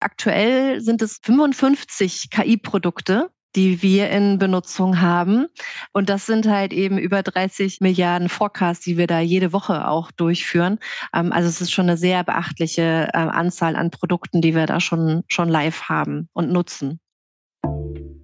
Aktuell sind es 55 KI-Produkte, die wir in Benutzung haben. Und das sind halt eben über 30 Milliarden Forecasts, die wir da jede Woche auch durchführen. Ähm, also es ist schon eine sehr beachtliche äh, Anzahl an Produkten, die wir da schon, schon live haben und nutzen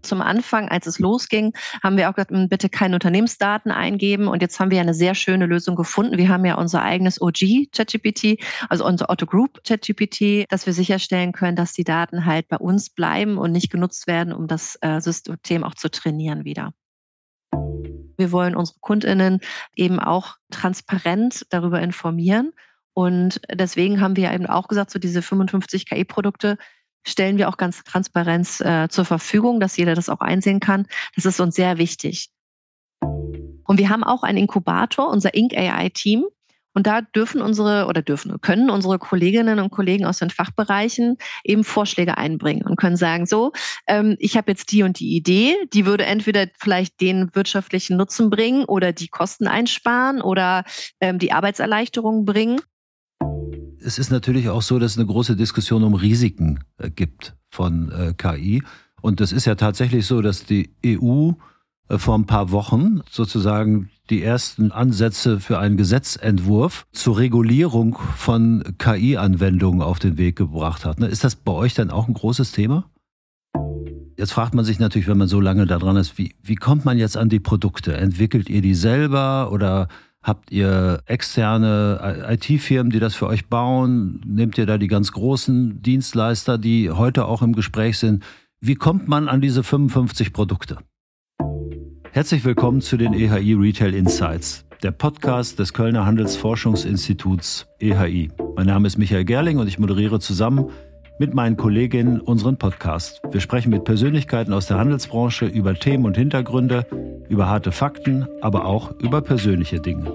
zum Anfang, als es losging, haben wir auch gesagt, hm, bitte keine Unternehmensdaten eingeben. Und jetzt haben wir eine sehr schöne Lösung gefunden. Wir haben ja unser eigenes OG ChatGPT, also unser Otto Group ChatGPT, dass wir sicherstellen können, dass die Daten halt bei uns bleiben und nicht genutzt werden, um das äh, System auch zu trainieren wieder. Wir wollen unsere KundInnen eben auch transparent darüber informieren. Und deswegen haben wir eben auch gesagt, so diese 55 KI-Produkte stellen wir auch ganz transparent äh, zur Verfügung, dass jeder das auch einsehen kann. Das ist uns sehr wichtig. Und wir haben auch einen Inkubator, unser Inc. AI Team. Und da dürfen unsere oder dürfen, können unsere Kolleginnen und Kollegen aus den Fachbereichen eben Vorschläge einbringen und können sagen, so, ähm, ich habe jetzt die und die Idee, die würde entweder vielleicht den wirtschaftlichen Nutzen bringen oder die Kosten einsparen oder ähm, die Arbeitserleichterung bringen es ist natürlich auch so, dass es eine große Diskussion um Risiken äh, gibt von äh, KI. Und das ist ja tatsächlich so, dass die EU äh, vor ein paar Wochen sozusagen die ersten Ansätze für einen Gesetzentwurf zur Regulierung von KI-Anwendungen auf den Weg gebracht hat. Ne? Ist das bei euch dann auch ein großes Thema? Jetzt fragt man sich natürlich, wenn man so lange da dran ist, wie, wie kommt man jetzt an die Produkte? Entwickelt ihr die selber oder Habt ihr externe IT-Firmen, die das für euch bauen? Nehmt ihr da die ganz großen Dienstleister, die heute auch im Gespräch sind? Wie kommt man an diese 55 Produkte? Herzlich willkommen zu den EHI Retail Insights, der Podcast des Kölner Handelsforschungsinstituts EHI. Mein Name ist Michael Gerling und ich moderiere zusammen mit meinen Kolleginnen unseren Podcast. Wir sprechen mit Persönlichkeiten aus der Handelsbranche über Themen und Hintergründe, über harte Fakten, aber auch über persönliche Dinge.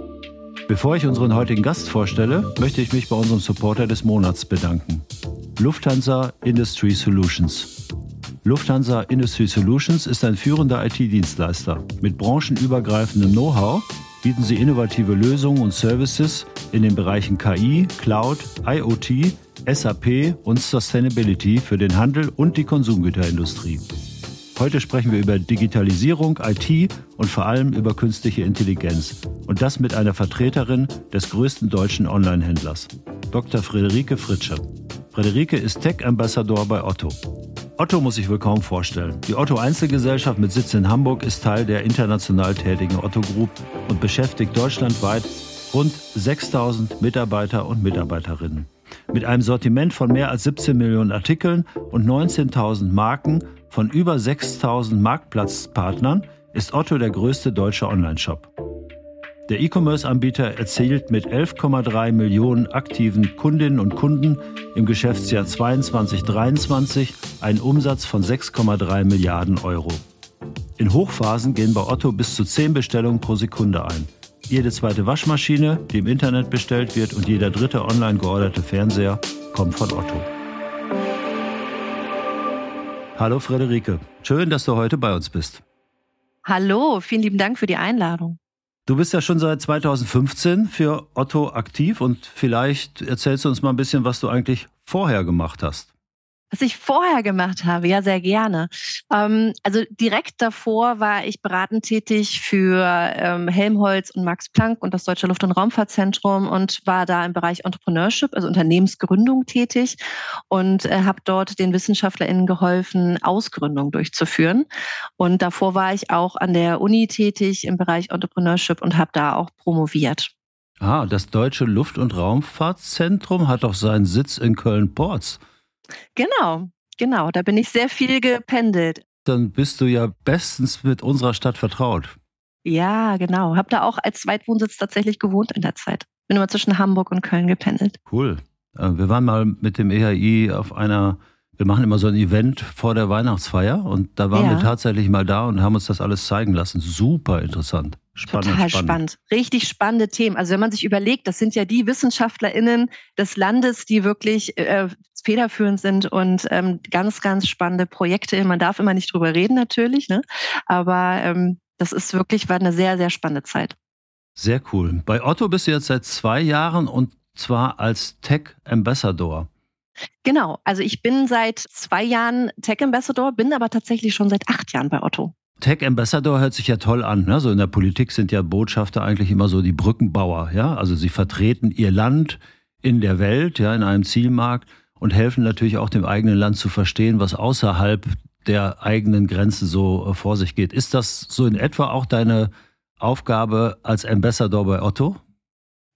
Bevor ich unseren heutigen Gast vorstelle, möchte ich mich bei unserem Supporter des Monats bedanken. Lufthansa Industry Solutions. Lufthansa Industry Solutions ist ein führender IT-Dienstleister. Mit branchenübergreifendem Know-how bieten sie innovative Lösungen und Services in den Bereichen KI, Cloud, IoT, SAP und Sustainability für den Handel und die Konsumgüterindustrie. Heute sprechen wir über Digitalisierung, IT und vor allem über künstliche Intelligenz. Und das mit einer Vertreterin des größten deutschen Online-Händlers, Dr. Friederike Fritsche. Friederike ist Tech-Ambassador bei Otto. Otto muss ich wohl kaum vorstellen. Die Otto Einzelgesellschaft mit Sitz in Hamburg ist Teil der international tätigen Otto Group und beschäftigt deutschlandweit rund 6000 Mitarbeiter und Mitarbeiterinnen. Mit einem Sortiment von mehr als 17 Millionen Artikeln und 19.000 Marken von über 6000 Marktplatzpartnern ist Otto der größte deutsche Onlineshop. Der E-Commerce-Anbieter erzielt mit 11,3 Millionen aktiven Kundinnen und Kunden im Geschäftsjahr 2022-2023 einen Umsatz von 6,3 Milliarden Euro. In Hochphasen gehen bei Otto bis zu 10 Bestellungen pro Sekunde ein. Jede zweite Waschmaschine, die im Internet bestellt wird und jeder dritte online georderte Fernseher kommt von Otto. Hallo Frederike, schön, dass du heute bei uns bist. Hallo, vielen lieben Dank für die Einladung. Du bist ja schon seit 2015 für Otto aktiv und vielleicht erzählst du uns mal ein bisschen, was du eigentlich vorher gemacht hast. Was ich vorher gemacht habe, ja, sehr gerne. Ähm, also direkt davor war ich beratend tätig für ähm, Helmholtz und Max Planck und das Deutsche Luft- und Raumfahrtzentrum und war da im Bereich Entrepreneurship, also Unternehmensgründung tätig und äh, habe dort den WissenschaftlerInnen geholfen, Ausgründung durchzuführen. Und davor war ich auch an der Uni tätig im Bereich Entrepreneurship und habe da auch promoviert. Ah, das Deutsche Luft- und Raumfahrtzentrum hat doch seinen Sitz in Köln-Porz. Genau, genau. Da bin ich sehr viel gependelt. Dann bist du ja bestens mit unserer Stadt vertraut. Ja, genau. Hab da auch als Zweitwohnsitz tatsächlich gewohnt in der Zeit. Bin immer zwischen Hamburg und Köln gependelt. Cool. Äh, wir waren mal mit dem EHI auf einer, wir machen immer so ein Event vor der Weihnachtsfeier und da waren ja. wir tatsächlich mal da und haben uns das alles zeigen lassen. Super interessant. Spannend, Total spannend. spannend. Richtig spannende Themen. Also wenn man sich überlegt, das sind ja die WissenschaftlerInnen des Landes, die wirklich äh, federführend sind und ähm, ganz, ganz spannende Projekte. Man darf immer nicht drüber reden natürlich, ne? aber ähm, das ist wirklich, war eine sehr, sehr spannende Zeit. Sehr cool. Bei Otto bist du jetzt seit zwei Jahren und zwar als Tech Ambassador. Genau, also ich bin seit zwei Jahren Tech Ambassador, bin aber tatsächlich schon seit acht Jahren bei Otto. Tech Ambassador hört sich ja toll an. Ne? So in der Politik sind ja Botschafter eigentlich immer so die Brückenbauer. Ja? Also sie vertreten ihr Land in der Welt, ja, in einem Zielmarkt und helfen natürlich auch dem eigenen Land zu verstehen, was außerhalb der eigenen Grenzen so äh, vor sich geht. Ist das so in etwa auch deine Aufgabe als Ambassador bei Otto?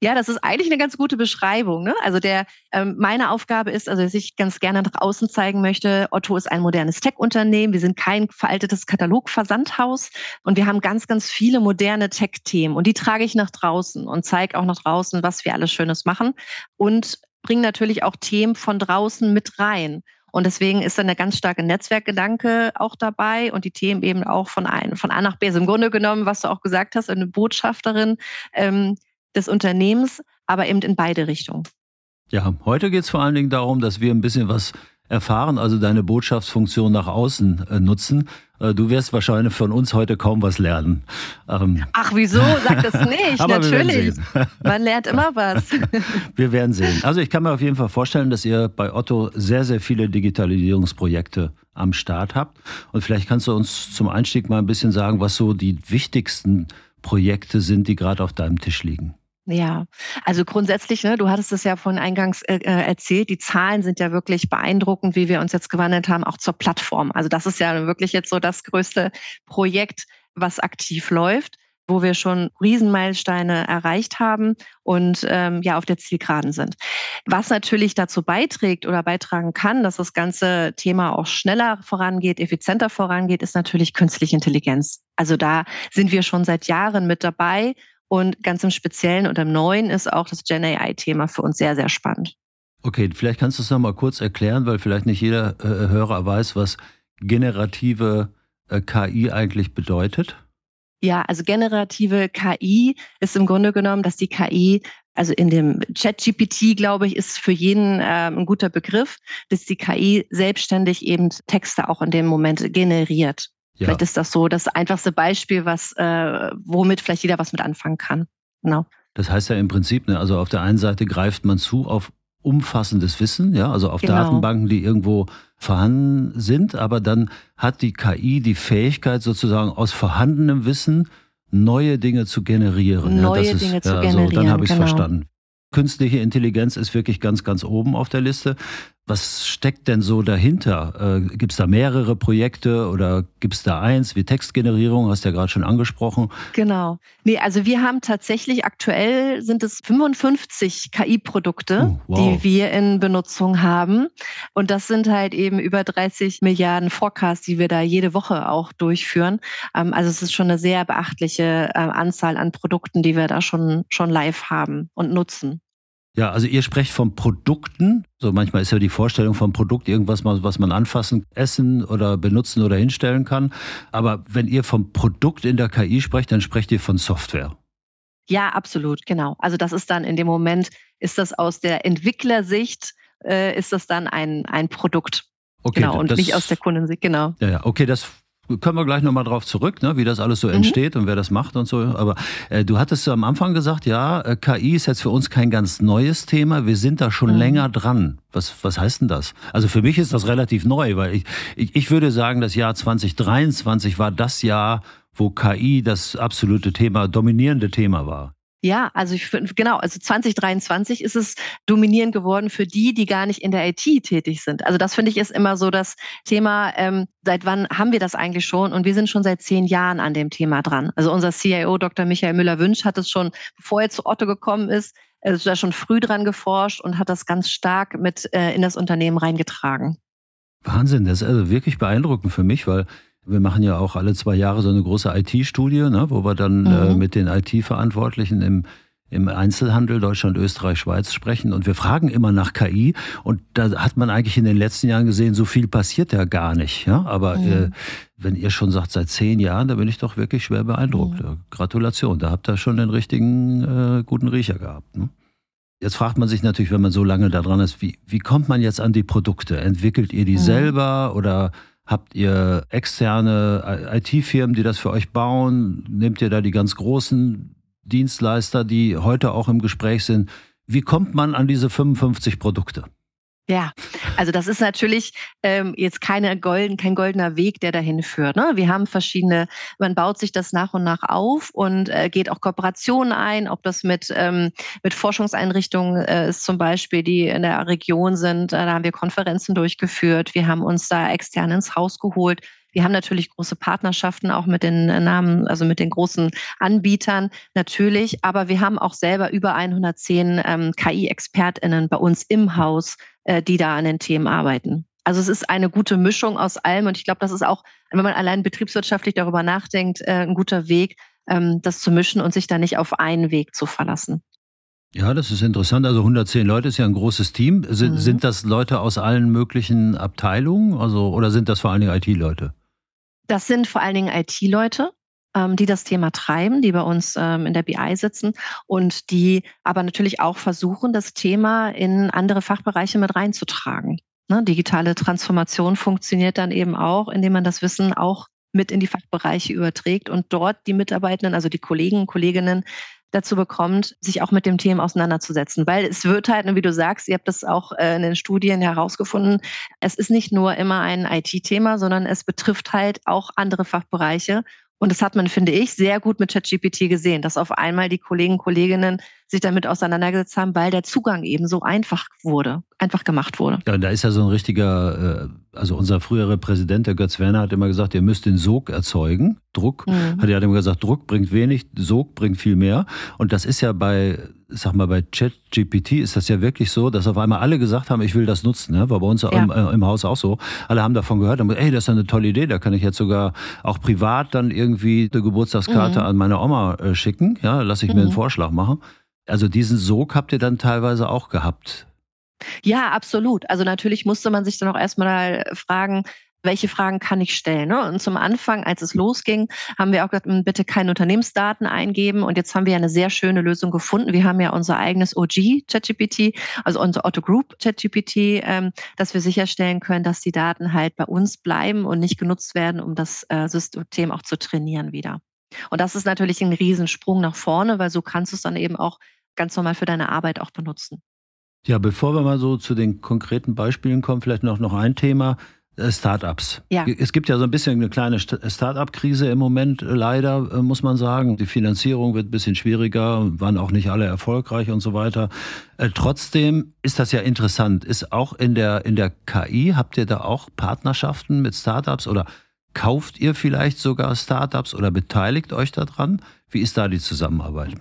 Ja, das ist eigentlich eine ganz gute Beschreibung. Ne? Also der, ähm, meine Aufgabe ist, also dass ich ganz gerne nach außen zeigen möchte, Otto ist ein modernes Tech-Unternehmen. Wir sind kein veraltetes Katalogversandhaus und wir haben ganz, ganz viele moderne Tech-Themen und die trage ich nach draußen und zeige auch nach draußen, was wir alles Schönes machen und bringe natürlich auch Themen von draußen mit rein. Und deswegen ist dann der ganz starke Netzwerkgedanke auch dabei und die Themen eben auch von, ein, von A nach B. Also im Grunde genommen, was du auch gesagt hast, eine Botschafterin. Ähm, des Unternehmens, aber eben in beide Richtungen. Ja, heute geht es vor allen Dingen darum, dass wir ein bisschen was erfahren, also deine Botschaftsfunktion nach außen äh, nutzen. Äh, du wirst wahrscheinlich von uns heute kaum was lernen. Ähm. Ach, wieso? Sag das nicht. Aber Natürlich. Man lernt immer was. wir werden sehen. Also ich kann mir auf jeden Fall vorstellen, dass ihr bei Otto sehr, sehr viele Digitalisierungsprojekte am Start habt. Und vielleicht kannst du uns zum Einstieg mal ein bisschen sagen, was so die wichtigsten Projekte sind, die gerade auf deinem Tisch liegen? Ja, also grundsätzlich, ne, du hattest es ja von eingangs äh, äh, erzählt, die Zahlen sind ja wirklich beeindruckend, wie wir uns jetzt gewandelt haben, auch zur Plattform. Also das ist ja wirklich jetzt so das größte Projekt, was aktiv läuft wo wir schon Riesenmeilensteine erreicht haben und ähm, ja auf der Zielgeraden sind. Was natürlich dazu beiträgt oder beitragen kann, dass das ganze Thema auch schneller vorangeht, effizienter vorangeht, ist natürlich künstliche Intelligenz. Also da sind wir schon seit Jahren mit dabei und ganz im Speziellen und im Neuen ist auch das Gen AI-Thema für uns sehr, sehr spannend. Okay, vielleicht kannst du es nochmal kurz erklären, weil vielleicht nicht jeder äh, Hörer weiß, was generative äh, KI eigentlich bedeutet. Ja, also generative KI ist im Grunde genommen, dass die KI, also in dem Chat-GPT, glaube ich, ist für jeden äh, ein guter Begriff, dass die KI selbstständig eben Texte auch in dem Moment generiert. Ja. Vielleicht ist das so das einfachste Beispiel, was, äh, womit vielleicht jeder was mit anfangen kann. Genau. Das heißt ja im Prinzip, ne, also auf der einen Seite greift man zu auf umfassendes Wissen, ja, also auf genau. Datenbanken, die irgendwo vorhanden sind, aber dann hat die KI die Fähigkeit sozusagen aus vorhandenem Wissen neue Dinge zu generieren. Neue ja, Dinge ist, zu ja, generieren. So, dann habe ich es genau. verstanden. Künstliche Intelligenz ist wirklich ganz, ganz oben auf der Liste. Was steckt denn so dahinter? Äh, gibt es da mehrere Projekte oder gibt es da eins wie Textgenerierung? Hast du ja gerade schon angesprochen. Genau. Nee, also wir haben tatsächlich aktuell sind es 55 KI-Produkte, oh, wow. die wir in Benutzung haben. Und das sind halt eben über 30 Milliarden Forecasts, die wir da jede Woche auch durchführen. Ähm, also es ist schon eine sehr beachtliche äh, Anzahl an Produkten, die wir da schon, schon live haben und nutzen. Ja, also ihr sprecht von Produkten. So manchmal ist ja die Vorstellung vom Produkt irgendwas, was man anfassen, essen oder benutzen oder hinstellen kann. Aber wenn ihr vom Produkt in der KI sprecht, dann sprecht ihr von Software. Ja, absolut, genau. Also das ist dann in dem Moment, ist das aus der Entwicklersicht, äh, ist das dann ein, ein Produkt. Okay, genau, und das, nicht aus der Kundensicht, genau. Ja, ja, okay, das können wir gleich nochmal drauf zurück, ne, wie das alles so mhm. entsteht und wer das macht und so. Aber äh, du hattest am Anfang gesagt, ja, äh, KI ist jetzt für uns kein ganz neues Thema. Wir sind da schon mhm. länger dran. Was, was heißt denn das? Also für mich ist das relativ neu, weil ich, ich, ich würde sagen, das Jahr 2023 war das Jahr, wo KI das absolute Thema, dominierende Thema war. Ja, also ich finde, genau, also 2023 ist es dominierend geworden für die, die gar nicht in der IT tätig sind. Also das finde ich ist immer so das Thema, ähm, seit wann haben wir das eigentlich schon? Und wir sind schon seit zehn Jahren an dem Thema dran. Also unser CIO, Dr. Michael Müller-Wünsch, hat es schon, bevor er zu Otto gekommen ist, also da schon früh dran geforscht und hat das ganz stark mit äh, in das Unternehmen reingetragen. Wahnsinn, das ist also wirklich beeindruckend für mich, weil wir machen ja auch alle zwei Jahre so eine große IT-Studie, ne, wo wir dann äh, mhm. äh, mit den IT-Verantwortlichen im, im Einzelhandel Deutschland, Österreich, Schweiz sprechen. Und wir fragen immer nach KI. Und da hat man eigentlich in den letzten Jahren gesehen, so viel passiert ja gar nicht. Ja? Aber mhm. äh, wenn ihr schon sagt, seit zehn Jahren, da bin ich doch wirklich schwer beeindruckt. Mhm. Gratulation, da habt ihr schon den richtigen äh, guten Riecher gehabt. Ne? Jetzt fragt man sich natürlich, wenn man so lange da dran ist, wie, wie kommt man jetzt an die Produkte? Entwickelt ihr die mhm. selber oder Habt ihr externe IT-Firmen, die das für euch bauen? Nehmt ihr da die ganz großen Dienstleister, die heute auch im Gespräch sind? Wie kommt man an diese 55 Produkte? Ja, also das ist natürlich ähm, jetzt keine golden, kein goldener Weg, der dahin führt. Ne? Wir haben verschiedene, man baut sich das nach und nach auf und äh, geht auch Kooperationen ein, ob das mit, ähm, mit Forschungseinrichtungen äh, ist zum Beispiel, die in der Region sind. Äh, da haben wir Konferenzen durchgeführt. Wir haben uns da extern ins Haus geholt. Wir haben natürlich große Partnerschaften auch mit den Namen, also mit den großen Anbietern natürlich, aber wir haben auch selber über 110 ähm, KI-ExpertInnen bei uns im Haus, äh, die da an den Themen arbeiten. Also es ist eine gute Mischung aus allem und ich glaube, das ist auch, wenn man allein betriebswirtschaftlich darüber nachdenkt, äh, ein guter Weg, ähm, das zu mischen und sich da nicht auf einen Weg zu verlassen. Ja, das ist interessant. Also 110 Leute ist ja ein großes Team. Sind, mhm. sind das Leute aus allen möglichen Abteilungen? Also, oder sind das vor allen Dingen IT-Leute? Das sind vor allen Dingen IT-Leute, ähm, die das Thema treiben, die bei uns ähm, in der BI sitzen und die aber natürlich auch versuchen, das Thema in andere Fachbereiche mit reinzutragen. Ne? Digitale Transformation funktioniert dann eben auch, indem man das Wissen auch mit in die Fachbereiche überträgt und dort die Mitarbeitenden, also die Kollegen Kolleginnen dazu bekommt, sich auch mit dem Thema auseinanderzusetzen. Weil es wird halt, wie du sagst, ihr habt das auch äh, in den Studien herausgefunden, es ist nicht nur immer ein IT-Thema, sondern es betrifft halt auch andere Fachbereiche. Und das hat man, finde ich, sehr gut mit ChatGPT gesehen, dass auf einmal die Kollegen und Kolleginnen sich damit auseinandergesetzt haben, weil der Zugang eben so einfach wurde, einfach gemacht wurde. Ja, da ist ja so ein richtiger, äh, also unser früherer Präsident, der Götz Werner, hat immer gesagt, ihr müsst den Sog erzeugen. Druck, mhm. hat er immer gesagt, Druck bringt wenig, Sog bringt viel mehr. Und das ist ja bei, sag mal, bei ChatGPT ist das ja wirklich so, dass auf einmal alle gesagt haben, ich will das nutzen. Ne? War bei uns ja. im, äh, im, Haus auch so. Alle haben davon gehört und ey, das ist eine tolle Idee, da kann ich jetzt sogar auch privat dann irgendwie eine Geburtstagskarte mhm. an meine Oma äh, schicken. Ja, lasse ich mhm. mir einen mhm. Vorschlag machen. Also diesen Sog habt ihr dann teilweise auch gehabt. Ja, absolut. Also natürlich musste man sich dann auch erstmal fragen, welche Fragen kann ich stellen? Ne? Und zum Anfang, als es losging, haben wir auch gesagt, hm, bitte keine Unternehmensdaten eingeben. Und jetzt haben wir eine sehr schöne Lösung gefunden. Wir haben ja unser eigenes OG ChatGPT, also unser Otto Group ChatGPT, ähm, dass wir sicherstellen können, dass die Daten halt bei uns bleiben und nicht genutzt werden, um das äh, System auch zu trainieren wieder. Und das ist natürlich ein Riesensprung nach vorne, weil so kannst du es dann eben auch ganz normal für deine Arbeit auch benutzen. Ja, bevor wir mal so zu den konkreten Beispielen kommen, vielleicht noch, noch ein Thema. Äh, Startups. Ja. Es gibt ja so ein bisschen eine kleine Startup-Krise im Moment, äh, leider, äh, muss man sagen. Die Finanzierung wird ein bisschen schwieriger, waren auch nicht alle erfolgreich und so weiter. Trotzdem ist das ja interessant. Ist auch in der, in der KI, habt ihr da auch Partnerschaften mit Startups oder kauft ihr vielleicht sogar Startups oder beteiligt euch daran? Wie ist da die Zusammenarbeit?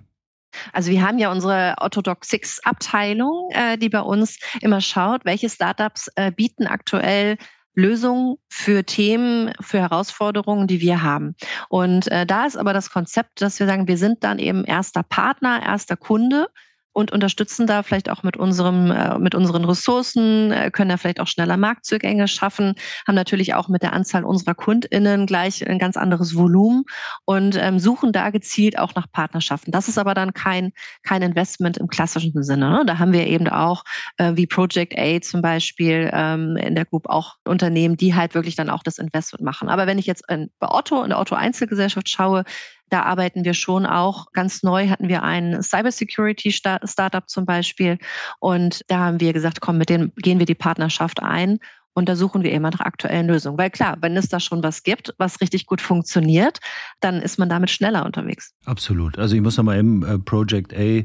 Also wir haben ja unsere Orthodox Six Abteilung, äh, die bei uns immer schaut, welche Startups äh, bieten aktuell Lösungen für Themen, für Herausforderungen, die wir haben. Und äh, da ist aber das Konzept, dass wir sagen, wir sind dann eben erster Partner, erster Kunde und unterstützen da vielleicht auch mit unserem, äh, mit unseren Ressourcen, äh, können da vielleicht auch schneller Marktzugänge schaffen, haben natürlich auch mit der Anzahl unserer KundInnen gleich ein ganz anderes Volumen und ähm, suchen da gezielt auch nach Partnerschaften. Das ist aber dann kein, kein Investment im klassischen Sinne. Ne? Da haben wir eben auch äh, wie Project A zum Beispiel ähm, in der Group auch Unternehmen, die halt wirklich dann auch das Investment machen. Aber wenn ich jetzt in, bei Otto, in der Otto Einzelgesellschaft schaue, da arbeiten wir schon auch. Ganz neu hatten wir ein Cybersecurity-Startup zum Beispiel. Und da haben wir gesagt, komm, mit denen gehen wir die Partnerschaft ein. Und da suchen wir immer nach aktuellen Lösungen. Weil klar, wenn es da schon was gibt, was richtig gut funktioniert, dann ist man damit schneller unterwegs. Absolut. Also ich muss nochmal im äh, Project A äh,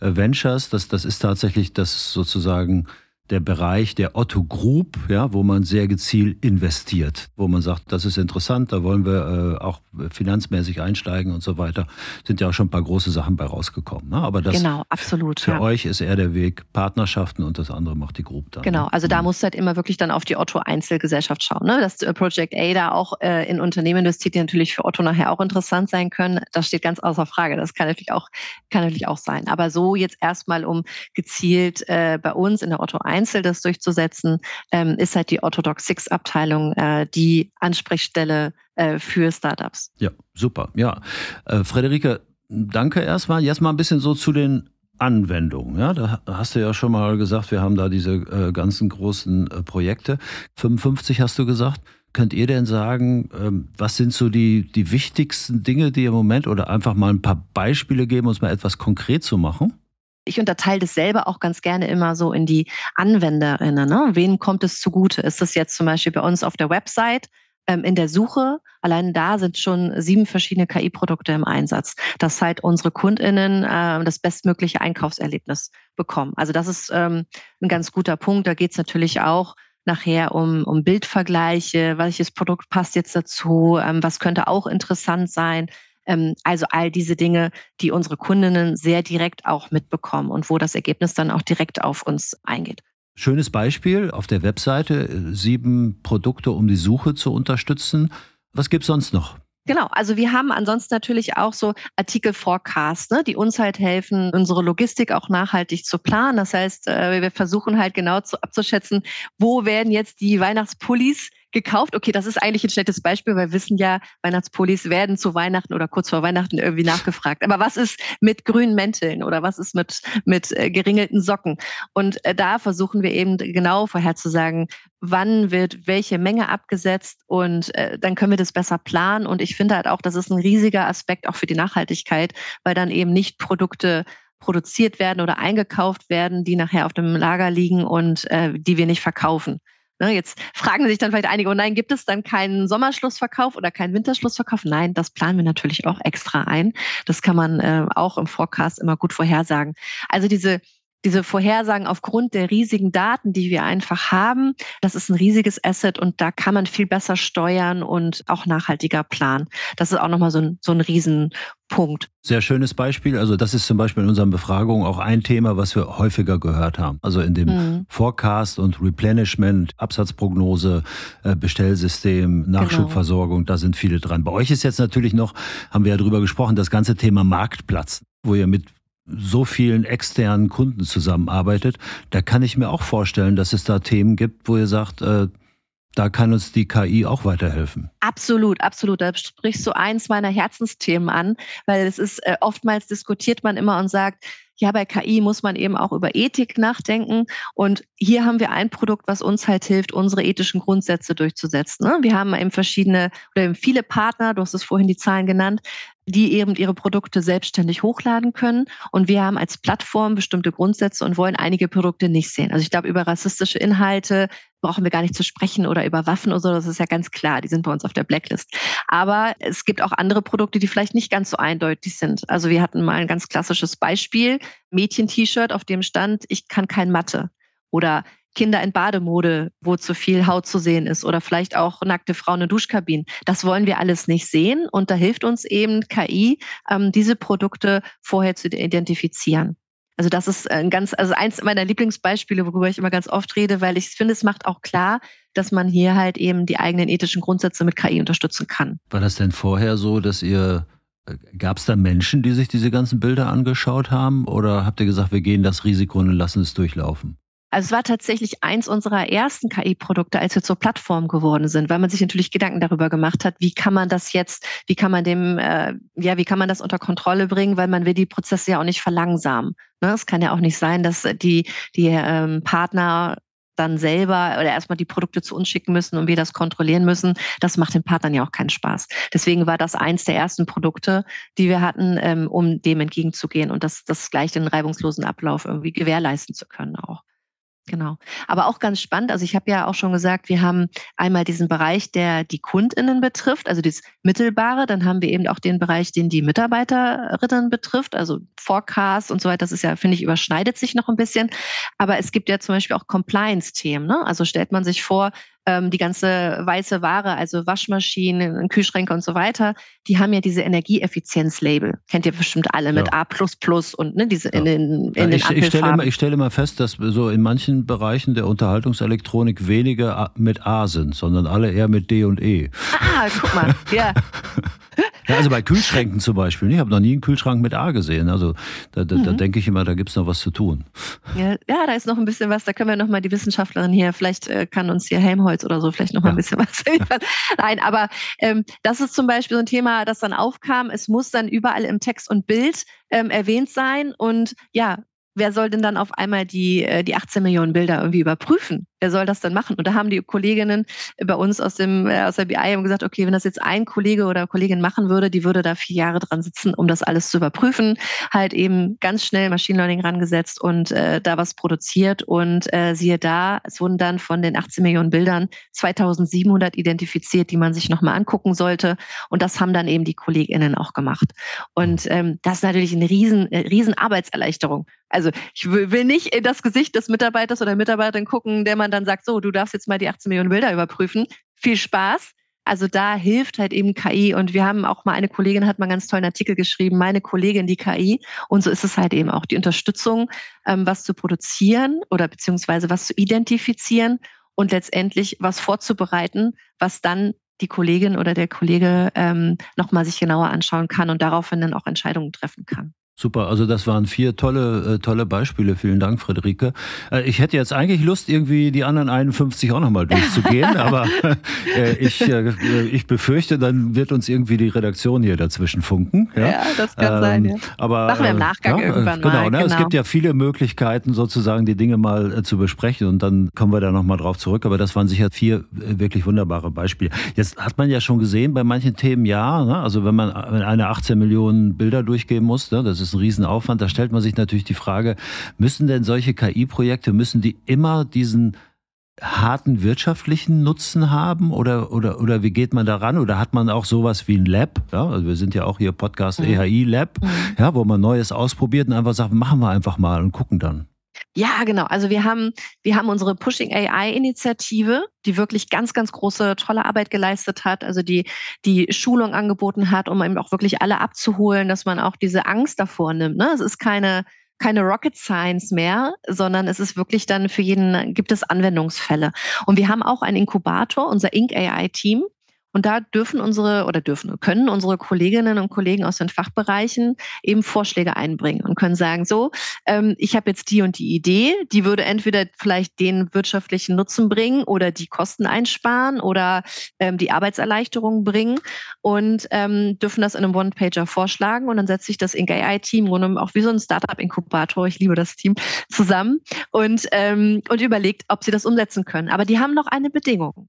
Ventures, das, das ist tatsächlich das sozusagen der Bereich der Otto Group, ja, wo man sehr gezielt investiert, wo man sagt, das ist interessant, da wollen wir äh, auch finanzmäßig einsteigen und so weiter. Sind ja auch schon ein paar große Sachen bei rausgekommen. Ne? Aber das genau, absolut, für ja. euch ist eher der Weg Partnerschaften und das andere macht die Group dann. Genau, ne? also da mhm. musst du halt immer wirklich dann auf die Otto Einzelgesellschaft schauen. Ne? Dass Project A da auch äh, in Unternehmen investiert, die natürlich für Otto nachher auch interessant sein können. Das steht ganz außer Frage. Das kann natürlich auch, kann natürlich auch sein. Aber so jetzt erstmal, um gezielt äh, bei uns in der Otto 1 Einzel das durchzusetzen, ähm, ist halt die Orthodox Six Abteilung äh, die Ansprechstelle äh, für Startups. Ja, super. Ja, äh, Frederike, danke erstmal. Jetzt mal ein bisschen so zu den Anwendungen. Ja, da hast du ja schon mal gesagt, wir haben da diese äh, ganzen großen äh, Projekte. 55 hast du gesagt. Könnt ihr denn sagen, ähm, was sind so die, die wichtigsten Dinge, die im Moment oder einfach mal ein paar Beispiele geben, uns mal etwas konkret zu machen? Ich unterteile das selber auch ganz gerne immer so in die Anwenderinnen. Ne? Wen kommt es zugute? Ist das jetzt zum Beispiel bei uns auf der Website? Ähm, in der Suche, allein da sind schon sieben verschiedene KI-Produkte im Einsatz, dass halt unsere KundInnen äh, das bestmögliche Einkaufserlebnis bekommen. Also das ist ähm, ein ganz guter Punkt. Da geht es natürlich auch nachher um, um Bildvergleiche, welches Produkt passt jetzt dazu, ähm, was könnte auch interessant sein. Ähm, also all diese Dinge, die unsere Kundinnen sehr direkt auch mitbekommen und wo das Ergebnis dann auch direkt auf uns eingeht. Schönes Beispiel auf der Webseite, sieben Produkte, um die Suche zu unterstützen. Was gibt es sonst noch? Genau, also wir haben ansonsten natürlich auch so Artikel Forecast, ne, die uns halt helfen, unsere Logistik auch nachhaltig zu planen. Das heißt, äh, wir versuchen halt genau zu, abzuschätzen, wo werden jetzt die Weihnachtspullis gekauft. Okay, das ist eigentlich ein schlechtes Beispiel, weil wir wissen ja, Weihnachtspullis werden zu Weihnachten oder kurz vor Weihnachten irgendwie nachgefragt. Aber was ist mit grünen Mänteln oder was ist mit, mit äh, geringelten Socken? Und äh, da versuchen wir eben genau vorherzusagen, wann wird welche Menge abgesetzt und äh, dann können wir das besser planen. Und ich finde halt auch, das ist ein riesiger Aspekt auch für die Nachhaltigkeit, weil dann eben nicht Produkte produziert werden oder eingekauft werden, die nachher auf dem Lager liegen und äh, die wir nicht verkaufen. Ne, jetzt fragen sich dann vielleicht einige, oh nein, gibt es dann keinen Sommerschlussverkauf oder keinen Winterschlussverkauf? Nein, das planen wir natürlich auch extra ein. Das kann man äh, auch im Forecast immer gut vorhersagen. Also diese diese Vorhersagen aufgrund der riesigen Daten, die wir einfach haben, das ist ein riesiges Asset und da kann man viel besser steuern und auch nachhaltiger planen. Das ist auch nochmal so ein, so ein Riesenpunkt. Sehr schönes Beispiel. Also das ist zum Beispiel in unseren Befragungen auch ein Thema, was wir häufiger gehört haben. Also in dem mhm. Forecast und Replenishment, Absatzprognose, äh, Bestellsystem, genau. Nachschubversorgung, genau. da sind viele dran. Bei euch ist jetzt natürlich noch, haben wir ja drüber gesprochen, das ganze Thema Marktplatz, wo ihr mit so vielen externen Kunden zusammenarbeitet, da kann ich mir auch vorstellen, dass es da Themen gibt, wo ihr sagt, äh, da kann uns die KI auch weiterhelfen. Absolut, absolut. Da sprichst du eins meiner Herzensthemen an, weil es ist äh, oftmals diskutiert man immer und sagt, ja, bei KI muss man eben auch über Ethik nachdenken. Und hier haben wir ein Produkt, was uns halt hilft, unsere ethischen Grundsätze durchzusetzen. Ne? Wir haben eben verschiedene oder eben viele Partner, du hast es vorhin die Zahlen genannt, die eben ihre Produkte selbstständig hochladen können. Und wir haben als Plattform bestimmte Grundsätze und wollen einige Produkte nicht sehen. Also ich glaube, über rassistische Inhalte brauchen wir gar nicht zu sprechen oder über Waffen oder so. Das ist ja ganz klar. Die sind bei uns auf der Blacklist. Aber es gibt auch andere Produkte, die vielleicht nicht ganz so eindeutig sind. Also wir hatten mal ein ganz klassisches Beispiel. Mädchen-T-Shirt, auf dem stand, ich kann kein Mathe. Oder Kinder in Bademode, wo zu viel Haut zu sehen ist oder vielleicht auch nackte Frauen in Duschkabinen. Das wollen wir alles nicht sehen und da hilft uns eben KI, ähm, diese Produkte vorher zu identifizieren. Also das ist ein ganz, also eins meiner Lieblingsbeispiele, worüber ich immer ganz oft rede, weil ich finde, es macht auch klar, dass man hier halt eben die eigenen ethischen Grundsätze mit KI unterstützen kann. War das denn vorher so, dass ihr äh, Gab es da Menschen, die sich diese ganzen Bilder angeschaut haben? Oder habt ihr gesagt, wir gehen das Risiko und lassen es durchlaufen? Also es war tatsächlich eins unserer ersten KI-Produkte, als wir zur Plattform geworden sind, weil man sich natürlich Gedanken darüber gemacht hat, wie kann man das jetzt, wie kann man dem, äh, ja, wie kann man das unter Kontrolle bringen, weil man will die Prozesse ja auch nicht verlangsamen. Ne? Es kann ja auch nicht sein, dass die, die ähm, Partner dann selber oder erstmal die Produkte zu uns schicken müssen und wir das kontrollieren müssen. Das macht den Partnern ja auch keinen Spaß. Deswegen war das eins der ersten Produkte, die wir hatten, ähm, um dem entgegenzugehen und das, das gleich den reibungslosen Ablauf irgendwie gewährleisten zu können auch. Genau. Aber auch ganz spannend. Also ich habe ja auch schon gesagt, wir haben einmal diesen Bereich, der die KundInnen betrifft, also das Mittelbare. Dann haben wir eben auch den Bereich, den die Mitarbeiterinnen betrifft, also Forecast und so weiter. Das ist ja, finde ich, überschneidet sich noch ein bisschen. Aber es gibt ja zum Beispiel auch Compliance-Themen. Ne? Also stellt man sich vor, ähm, die ganze weiße Ware, also Waschmaschinen, Kühlschränke und so weiter, die haben ja diese Energieeffizienz-Label. Kennt ihr bestimmt alle mit ja. A und ne, diese ja. in den, in ich, den ich stelle, immer, ich stelle mal fest, dass so in manchen Bereichen der Unterhaltungselektronik weniger mit A sind, sondern alle eher mit D und E. Ah, guck mal, ja. Ja, also bei Kühlschränken zum Beispiel. Ich habe noch nie einen Kühlschrank mit A gesehen. Also da, da, mhm. da denke ich immer, da gibt es noch was zu tun. Ja, ja, da ist noch ein bisschen was. Da können wir noch mal die Wissenschaftlerin hier, vielleicht äh, kann uns hier Helmholtz oder so vielleicht noch mal ja. ein bisschen was liefern. Nein, aber ähm, das ist zum Beispiel so ein Thema, das dann aufkam. Es muss dann überall im Text und Bild ähm, erwähnt sein. Und ja, wer soll denn dann auf einmal die, äh, die 18 Millionen Bilder irgendwie überprüfen? Wer soll das denn machen? Und da haben die Kolleginnen bei uns aus, dem, äh, aus der BI gesagt, okay, wenn das jetzt ein Kollege oder Kollegin machen würde, die würde da vier Jahre dran sitzen, um das alles zu überprüfen, halt eben ganz schnell Machine Learning rangesetzt und äh, da was produziert. Und äh, siehe da, es wurden dann von den 18 Millionen Bildern 2700 identifiziert, die man sich nochmal angucken sollte. Und das haben dann eben die KollegInnen auch gemacht. Und ähm, das ist natürlich eine riesen, äh, riesen Arbeitserleichterung. Also ich will nicht in das Gesicht des Mitarbeiters oder Mitarbeiterin gucken, der man dann sagt, so, du darfst jetzt mal die 18 Millionen Bilder überprüfen. Viel Spaß. Also da hilft halt eben KI und wir haben auch mal eine Kollegin hat mal einen ganz tollen Artikel geschrieben, meine Kollegin die KI und so ist es halt eben auch die Unterstützung, ähm, was zu produzieren oder beziehungsweise was zu identifizieren und letztendlich was vorzubereiten, was dann die Kollegin oder der Kollege ähm, nochmal sich genauer anschauen kann und daraufhin dann auch Entscheidungen treffen kann. Super, also das waren vier tolle, äh, tolle Beispiele. Vielen Dank, Friederike. Äh, ich hätte jetzt eigentlich Lust, irgendwie die anderen 51 auch nochmal durchzugehen, aber äh, ich, ich befürchte, dann wird uns irgendwie die Redaktion hier dazwischen funken. Ja, ja das kann ähm, sein. Ja. Aber, Machen wir im Nachgang ja, irgendwann genau, mal. Ne? Genau. Es gibt ja viele Möglichkeiten, sozusagen die Dinge mal zu besprechen und dann kommen wir da nochmal drauf zurück. Aber das waren sicher vier wirklich wunderbare Beispiele. Jetzt hat man ja schon gesehen, bei manchen Themen ja, ne? also wenn man wenn eine 18 Millionen Bilder durchgeben muss, ne? das ist ist ein Riesenaufwand. Da stellt man sich natürlich die Frage, müssen denn solche KI-Projekte, müssen die immer diesen harten wirtschaftlichen Nutzen haben oder, oder, oder wie geht man daran? Oder hat man auch sowas wie ein Lab? Ja, also wir sind ja auch hier Podcast mhm. EHI Lab, mhm. ja, wo man Neues ausprobiert und einfach sagt, machen wir einfach mal und gucken dann. Ja, genau. Also wir haben, wir haben unsere Pushing AI-Initiative, die wirklich ganz, ganz große, tolle Arbeit geleistet hat, also die, die Schulung angeboten hat, um eben auch wirklich alle abzuholen, dass man auch diese Angst davor nimmt. Ne? Es ist keine, keine Rocket Science mehr, sondern es ist wirklich dann für jeden, gibt es Anwendungsfälle. Und wir haben auch einen Inkubator, unser Inc AI Team, und da dürfen unsere oder dürfen können unsere Kolleginnen und Kollegen aus den Fachbereichen eben Vorschläge einbringen und können sagen, so, ähm, ich habe jetzt die und die Idee, die würde entweder vielleicht den wirtschaftlichen Nutzen bringen oder die Kosten einsparen oder ähm, die Arbeitserleichterung bringen und ähm, dürfen das in einem One-Pager vorschlagen und dann setzt sich das Inc. AI-Team auch wie so ein Startup-Inkubator, ich liebe das Team, zusammen und, ähm, und überlegt, ob sie das umsetzen können. Aber die haben noch eine Bedingung.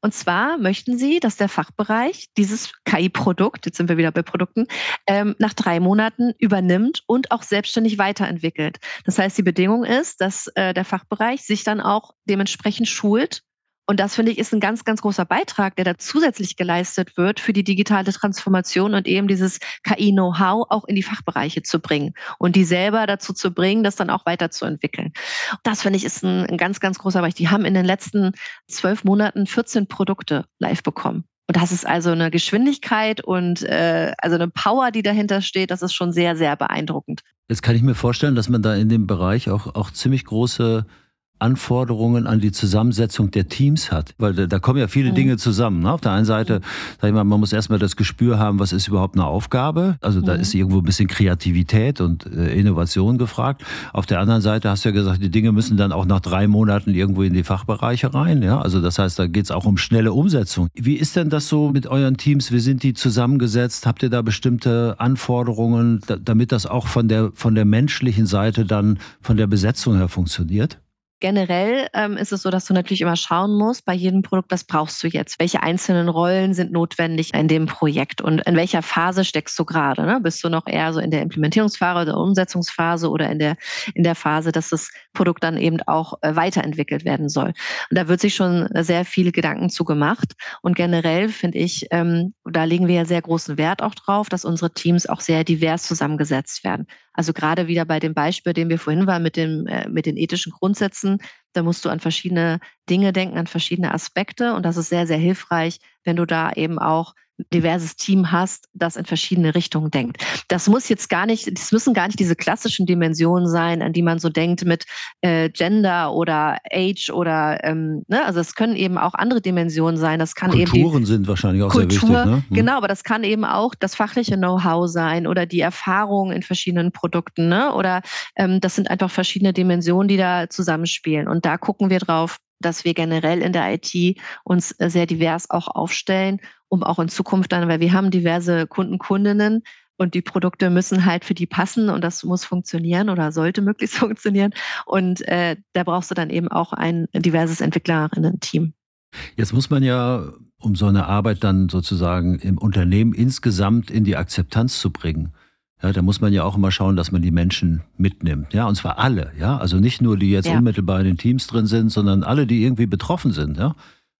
Und zwar möchten Sie, dass der Fachbereich dieses KI-Produkt, jetzt sind wir wieder bei Produkten, ähm, nach drei Monaten übernimmt und auch selbstständig weiterentwickelt. Das heißt, die Bedingung ist, dass äh, der Fachbereich sich dann auch dementsprechend schult und das finde ich ist ein ganz, ganz großer Beitrag, der da zusätzlich geleistet wird für die digitale Transformation und eben dieses KI-Know-how auch in die Fachbereiche zu bringen und die selber dazu zu bringen, das dann auch weiterzuentwickeln. Das finde ich ist ein, ein ganz, ganz großer Bereich. Die haben in den letzten zwölf Monaten 14 Produkte live bekommen. Und das ist also eine Geschwindigkeit und äh, also eine Power, die dahinter steht. Das ist schon sehr, sehr beeindruckend. Jetzt kann ich mir vorstellen, dass man da in dem Bereich auch, auch ziemlich große Anforderungen an die Zusammensetzung der Teams hat. Weil da, da kommen ja viele mhm. Dinge zusammen. Ne? Auf der einen Seite, sag ich mal, man muss erstmal das Gespür haben, was ist überhaupt eine Aufgabe. Also da mhm. ist irgendwo ein bisschen Kreativität und äh, Innovation gefragt. Auf der anderen Seite hast du ja gesagt, die Dinge müssen dann auch nach drei Monaten irgendwo in die Fachbereiche rein. Ja? Also das heißt, da geht es auch um schnelle Umsetzung. Wie ist denn das so mit euren Teams? Wie sind die zusammengesetzt? Habt ihr da bestimmte Anforderungen, damit das auch von der, von der menschlichen Seite dann von der Besetzung her funktioniert? Generell ähm, ist es so, dass du natürlich immer schauen musst bei jedem Produkt, was brauchst du jetzt? Welche einzelnen Rollen sind notwendig in dem Projekt und in welcher Phase steckst du gerade? Ne? Bist du noch eher so in der Implementierungsphase oder Umsetzungsphase oder in der, in der Phase, dass das Produkt dann eben auch äh, weiterentwickelt werden soll? Und da wird sich schon sehr viele Gedanken zu gemacht. Und generell finde ich, ähm, da legen wir ja sehr großen Wert auch drauf, dass unsere Teams auch sehr divers zusammengesetzt werden. Also gerade wieder bei dem Beispiel, dem wir vorhin waren mit, dem, äh, mit den ethischen Grundsätzen, da musst du an verschiedene Dinge denken, an verschiedene Aspekte. Und das ist sehr, sehr hilfreich, wenn du da eben auch diverses Team hast, das in verschiedene Richtungen denkt. Das muss jetzt gar nicht, das müssen gar nicht diese klassischen Dimensionen sein, an die man so denkt mit äh, Gender oder Age oder ähm, ne? also es können eben auch andere Dimensionen sein. Das kann Kulturen eben die sind wahrscheinlich auch Kultur, sehr wichtig. Ne? Hm. Genau, aber das kann eben auch das fachliche Know-how sein oder die Erfahrung in verschiedenen Produkten, ne? Oder ähm, das sind einfach verschiedene Dimensionen, die da zusammenspielen. Und da gucken wir drauf, dass wir generell in der IT uns sehr divers auch aufstellen um auch in Zukunft dann, weil wir haben diverse Kunden, Kundinnen, Und die Produkte müssen halt für die passen und das muss funktionieren oder sollte möglichst funktionieren. Und äh, da brauchst du dann eben auch ein diverses Entwicklerinnen-Team. Jetzt muss man ja, um so eine Arbeit dann sozusagen im Unternehmen insgesamt in die Akzeptanz zu bringen, ja, da muss man ja auch immer schauen, dass man die Menschen mitnimmt. Ja, und zwar alle. Ja, also nicht nur die jetzt ja. unmittelbar in den Teams drin sind, sondern alle, die irgendwie betroffen sind. Ja.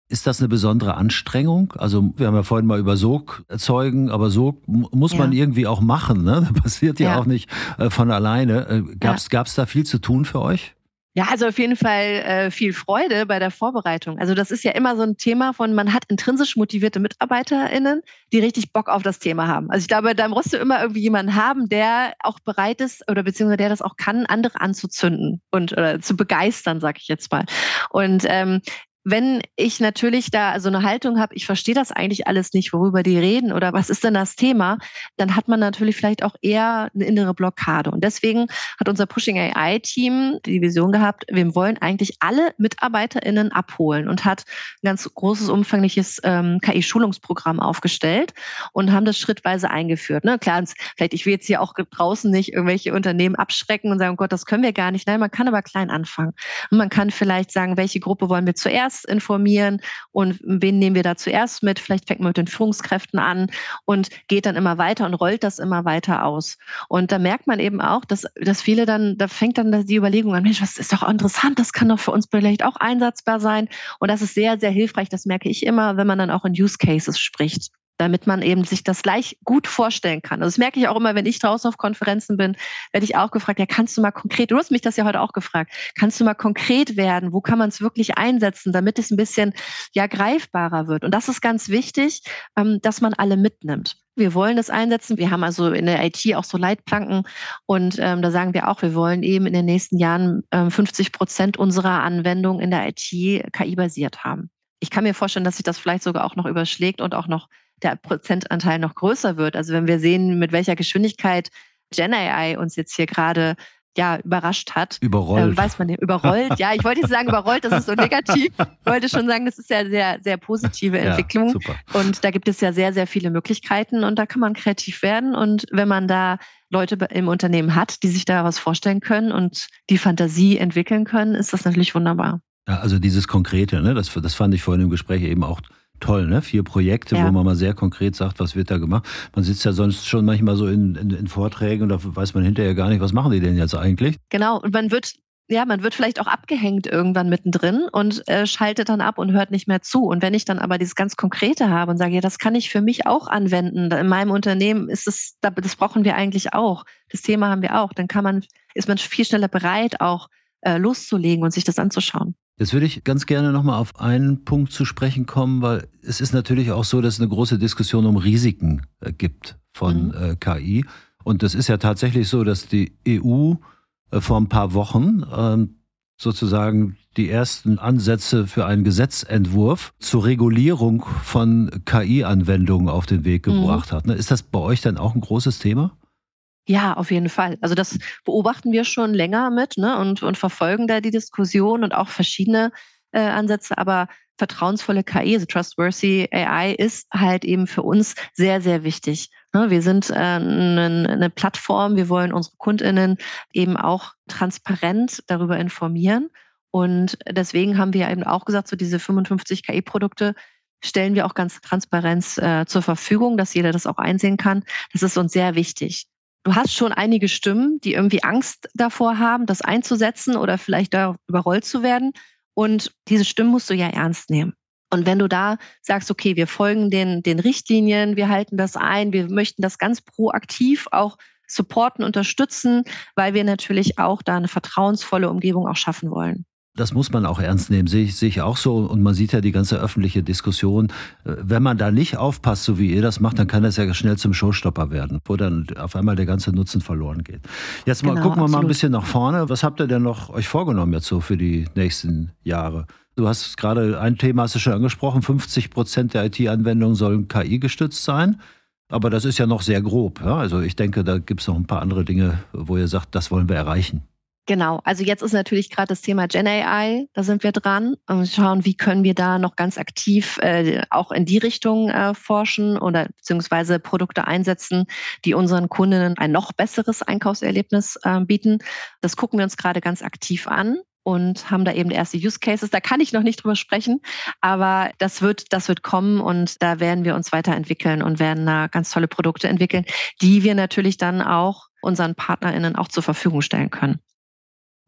Ist das eine besondere Anstrengung? Also wir haben ja vorhin mal über Sog erzeugen, aber Sog muss ja. man irgendwie auch machen. Ne? Das passiert ja, ja. auch nicht äh, von alleine. Äh, Gab es ja. da viel zu tun für euch? Ja, also auf jeden Fall äh, viel Freude bei der Vorbereitung. Also das ist ja immer so ein Thema von, man hat intrinsisch motivierte MitarbeiterInnen, die richtig Bock auf das Thema haben. Also ich glaube, da musst du immer irgendwie jemanden haben, der auch bereit ist oder beziehungsweise der das auch kann, andere anzuzünden und oder zu begeistern, sag ich jetzt mal. Und ähm, wenn ich natürlich da so eine Haltung habe, ich verstehe das eigentlich alles nicht, worüber die reden oder was ist denn das Thema, dann hat man natürlich vielleicht auch eher eine innere Blockade. Und deswegen hat unser Pushing AI-Team die Vision gehabt, wir wollen eigentlich alle MitarbeiterInnen abholen und hat ein ganz großes, umfängliches ähm, KI-Schulungsprogramm aufgestellt und haben das schrittweise eingeführt. Ne? Klar, vielleicht, ich will jetzt hier auch draußen nicht irgendwelche Unternehmen abschrecken und sagen, oh Gott, das können wir gar nicht. Nein, man kann aber klein anfangen. Und man kann vielleicht sagen, welche Gruppe wollen wir zuerst zuerst informieren und wen nehmen wir da zuerst mit? Vielleicht fängt man mit den Führungskräften an und geht dann immer weiter und rollt das immer weiter aus. Und da merkt man eben auch, dass, dass viele dann, da fängt dann die Überlegung an, Mensch, das ist doch interessant, das kann doch für uns vielleicht auch einsatzbar sein. Und das ist sehr, sehr hilfreich, das merke ich immer, wenn man dann auch in Use Cases spricht damit man eben sich das gleich gut vorstellen kann. Also das merke ich auch immer, wenn ich draußen auf Konferenzen bin, werde ich auch gefragt, ja, kannst du mal konkret, du hast mich das ja heute auch gefragt, kannst du mal konkret werden, wo kann man es wirklich einsetzen, damit es ein bisschen ja greifbarer wird. Und das ist ganz wichtig, ähm, dass man alle mitnimmt. Wir wollen das einsetzen. Wir haben also in der IT auch so Leitplanken und ähm, da sagen wir auch, wir wollen eben in den nächsten Jahren ähm, 50 Prozent unserer Anwendungen in der IT KI-basiert haben. Ich kann mir vorstellen, dass sich das vielleicht sogar auch noch überschlägt und auch noch der Prozentanteil noch größer wird. Also wenn wir sehen, mit welcher Geschwindigkeit Gen AI uns jetzt hier gerade ja, überrascht hat. Überrollt. Äh, weiß man nicht. Überrollt. Ja, ich wollte nicht sagen überrollt, das ist so negativ. Ich wollte schon sagen, das ist ja sehr, sehr positive Entwicklung. Ja, super. Und da gibt es ja sehr, sehr viele Möglichkeiten und da kann man kreativ werden. Und wenn man da Leute im Unternehmen hat, die sich da was vorstellen können und die Fantasie entwickeln können, ist das natürlich wunderbar. Ja, also dieses Konkrete, ne, das, das fand ich vorhin im Gespräch eben auch toll, ne? Vier Projekte, ja. wo man mal sehr konkret sagt, was wird da gemacht. Man sitzt ja sonst schon manchmal so in, in, in Vorträgen und da weiß man hinterher gar nicht, was machen die denn jetzt eigentlich? Genau, und man wird ja, man wird vielleicht auch abgehängt irgendwann mittendrin und äh, schaltet dann ab und hört nicht mehr zu. Und wenn ich dann aber dieses ganz Konkrete habe und sage, ja, das kann ich für mich auch anwenden, in meinem Unternehmen ist es, das brauchen wir eigentlich auch, das Thema haben wir auch, dann kann man, ist man viel schneller bereit, auch äh, loszulegen und sich das anzuschauen. Jetzt würde ich ganz gerne nochmal auf einen Punkt zu sprechen kommen, weil es ist natürlich auch so, dass es eine große Diskussion um Risiken äh, gibt von mhm. äh, KI. Und es ist ja tatsächlich so, dass die EU äh, vor ein paar Wochen ähm, sozusagen die ersten Ansätze für einen Gesetzentwurf zur Regulierung von KI-Anwendungen auf den Weg mhm. gebracht mhm. hat. Ne? Ist das bei euch dann auch ein großes Thema? Ja, auf jeden Fall. Also das beobachten wir schon länger mit ne, und, und verfolgen da die Diskussion und auch verschiedene äh, Ansätze. Aber vertrauensvolle KI, also trustworthy AI, ist halt eben für uns sehr, sehr wichtig. Ne, wir sind äh, eine, Plattform, wir wollen unsere KundInnen eben auch transparent darüber informieren. Und deswegen haben wir eben auch gesagt, so diese 55 KI-Produkte stellen wir auch ganz transparent äh, zur Verfügung, dass jeder das auch einsehen kann. Das ist uns sehr wichtig du hast schon einige Stimmen, die irgendwie Angst davor haben, das einzusetzen oder vielleicht da überrollt zu werden. Und diese Stimmen musst du ja ernst nehmen. Und wenn du da sagst, okay, wir folgen den, den Richtlinien, wir halten das ein, wir möchten das ganz proaktiv auch supporten, unterstützen, weil wir natürlich auch da eine vertrauensvolle Umgebung auch schaffen wollen. Das muss man auch ernst nehmen, sehe ich, sehe ich auch so. Und man sieht ja die ganze öffentliche Diskussion. Äh, wenn man da nicht aufpasst, so wie ihr das macht, dann kann das ja schnell zum Showstopper werden, wo dann auf einmal der ganze Nutzen verloren geht. Jetzt mal genau, gucken wir absolut. mal ein bisschen nach vorne. Was habt ihr denn noch euch vorgenommen jetzt so für die nächsten Jahre? Du hast gerade ein Thema hast du schon angesprochen. 50 Prozent der IT-Anwendungen sollen KI gestützt sein. Aber das ist ja noch sehr grob. Ja? Also ich denke, da gibt es noch ein paar andere Dinge, wo ihr sagt, das wollen wir erreichen. Genau, also jetzt ist natürlich gerade das Thema Gen AI, da sind wir dran und schauen, wie können wir da noch ganz aktiv äh, auch in die Richtung äh, forschen oder beziehungsweise Produkte einsetzen, die unseren Kundinnen ein noch besseres Einkaufserlebnis äh, bieten. Das gucken wir uns gerade ganz aktiv an und haben da eben erste Use Cases. Da kann ich noch nicht drüber sprechen, aber das wird, das wird kommen und da werden wir uns weiterentwickeln und werden da ganz tolle Produkte entwickeln, die wir natürlich dann auch unseren PartnerInnen auch zur Verfügung stellen können.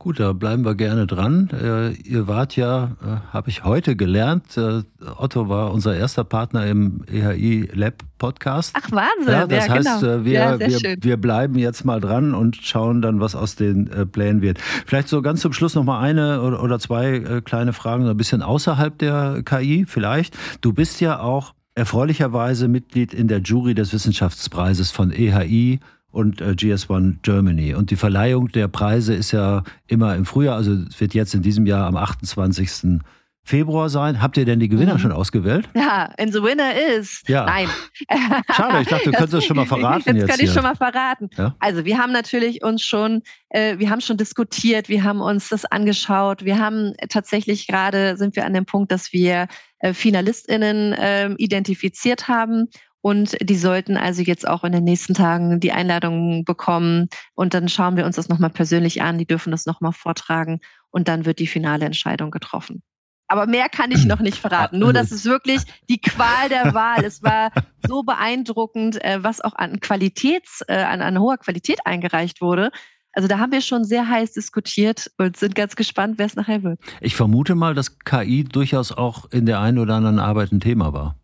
Gut, da bleiben wir gerne dran. Äh, ihr wart ja, äh, habe ich heute gelernt, äh, Otto war unser erster Partner im EHI Lab Podcast. Ach Wahnsinn, ja, das ja, heißt, genau. wir, ja, wir, wir bleiben jetzt mal dran und schauen dann, was aus den Plänen wird. Vielleicht so ganz zum Schluss noch mal eine oder, oder zwei kleine Fragen, so ein bisschen außerhalb der KI vielleicht. Du bist ja auch erfreulicherweise Mitglied in der Jury des Wissenschaftspreises von EHI und äh, GS1 Germany. Und die Verleihung der Preise ist ja immer im Frühjahr, also es wird jetzt in diesem Jahr am 28. Februar sein. Habt ihr denn die Gewinner mhm. schon ausgewählt? Ja, and the winner is. Ja. Nein. Schade, ich dachte, du könntest es schon mal verraten. Jetzt, jetzt kann ich schon mal verraten. Ja? Also, wir haben natürlich uns schon, äh, wir haben schon diskutiert, wir haben uns das angeschaut. Wir haben tatsächlich gerade, sind wir an dem Punkt, dass wir äh, FinalistInnen äh, identifiziert haben und die sollten also jetzt auch in den nächsten Tagen die Einladung bekommen. Und dann schauen wir uns das nochmal persönlich an. Die dürfen das nochmal vortragen. Und dann wird die finale Entscheidung getroffen. Aber mehr kann ich noch nicht verraten. Nur, dass es wirklich die Qual der Wahl. Es war so beeindruckend, äh, was auch an Qualitäts, äh, an, an hoher Qualität eingereicht wurde. Also da haben wir schon sehr heiß diskutiert und sind ganz gespannt, wer es nachher wird. Ich vermute mal, dass KI durchaus auch in der einen oder anderen Arbeit ein Thema war.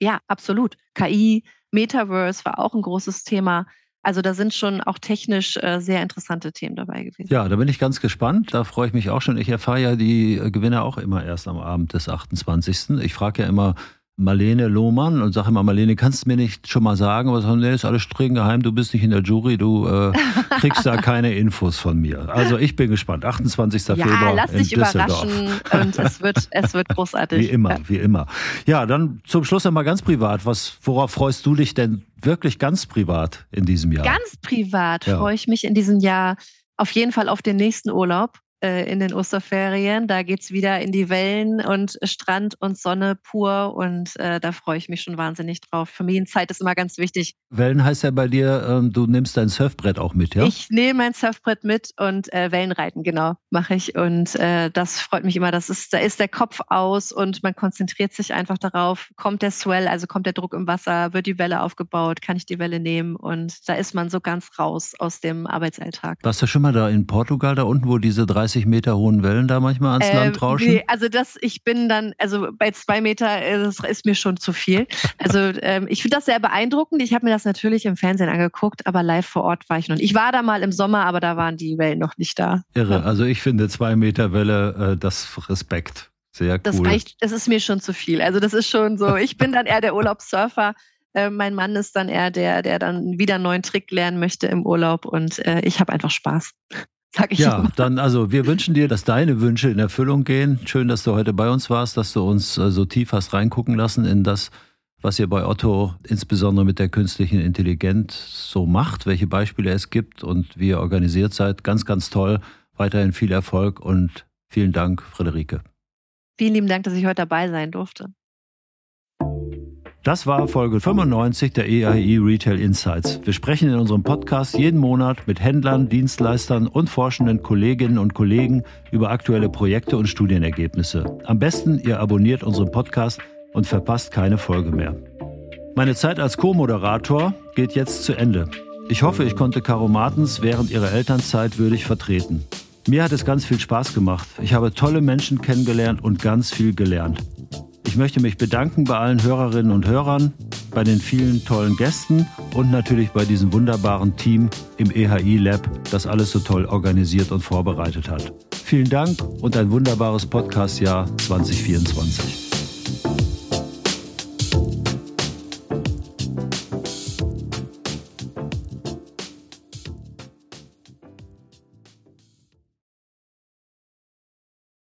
Ja, absolut. KI, Metaverse war auch ein großes Thema. Also da sind schon auch technisch äh, sehr interessante Themen dabei gewesen. Ja, da bin ich ganz gespannt. Da freue ich mich auch schon. Ich erfahre ja die äh, Gewinner auch immer erst am Abend des 28. Ich frage ja immer, Marlene Lohmann und sage immer, Marlene, kannst du mir nicht schon mal sagen, was nee, ist alles streng geheim, du bist nicht in der Jury, du äh, kriegst da keine Infos von mir. Also ich bin gespannt. 28. Ja, Februar. lass dich überraschen und es wird, es wird großartig. Wie immer, wie immer. Ja, dann zum Schluss einmal ganz privat. Was, worauf freust du dich denn wirklich ganz privat in diesem Jahr? Ganz privat ja. freue ich mich in diesem Jahr auf jeden Fall auf den nächsten Urlaub. Äh, in den Osterferien. Da geht es wieder in die Wellen und Strand und Sonne pur und äh, da freue ich mich schon wahnsinnig drauf. Familienzeit ist immer ganz wichtig. Wellen heißt ja bei dir, ähm, du nimmst dein Surfbrett auch mit, ja? Ich nehme mein Surfbrett mit und äh, Wellenreiten, genau, mache ich. Und äh, das freut mich immer. Das ist, da ist der Kopf aus und man konzentriert sich einfach darauf, kommt der Swell, also kommt der Druck im Wasser, wird die Welle aufgebaut, kann ich die Welle nehmen und da ist man so ganz raus aus dem Arbeitsalltag. Warst du schon mal da in Portugal, da unten, wo diese 30 30 Meter hohen Wellen da manchmal ans äh, Land rauschen? Nee, also das, ich bin dann, also bei zwei Meter, äh, das ist mir schon zu viel. Also ähm, ich finde das sehr beeindruckend. Ich habe mir das natürlich im Fernsehen angeguckt, aber live vor Ort war ich noch nicht. Ich war da mal im Sommer, aber da waren die Wellen noch nicht da. Irre. Also ich finde zwei Meter Welle, äh, das Respekt. Sehr cool. Das reicht, das ist mir schon zu viel. Also das ist schon so, ich bin dann eher der Urlaubssurfer. Äh, mein Mann ist dann eher der, der dann wieder einen neuen Trick lernen möchte im Urlaub und äh, ich habe einfach Spaß sag ich Ja, immer. dann also wir wünschen dir, dass deine Wünsche in Erfüllung gehen. Schön, dass du heute bei uns warst, dass du uns äh, so tief hast reingucken lassen in das, was ihr bei Otto insbesondere mit der künstlichen Intelligenz so macht, welche Beispiele es gibt und wie ihr organisiert seid. Ganz, ganz toll. Weiterhin viel Erfolg und vielen Dank, Friederike. Vielen lieben Dank, dass ich heute dabei sein durfte. Das war Folge 95 der EIE Retail Insights. Wir sprechen in unserem Podcast jeden Monat mit Händlern, Dienstleistern und forschenden Kolleginnen und Kollegen über aktuelle Projekte und Studienergebnisse. Am besten, ihr abonniert unseren Podcast und verpasst keine Folge mehr. Meine Zeit als Co-Moderator geht jetzt zu Ende. Ich hoffe, ich konnte Caro Martens während ihrer Elternzeit würdig vertreten. Mir hat es ganz viel Spaß gemacht. Ich habe tolle Menschen kennengelernt und ganz viel gelernt. Ich möchte mich bedanken bei allen Hörerinnen und Hörern, bei den vielen tollen Gästen und natürlich bei diesem wunderbaren Team im EHI Lab, das alles so toll organisiert und vorbereitet hat. Vielen Dank und ein wunderbares Podcastjahr 2024.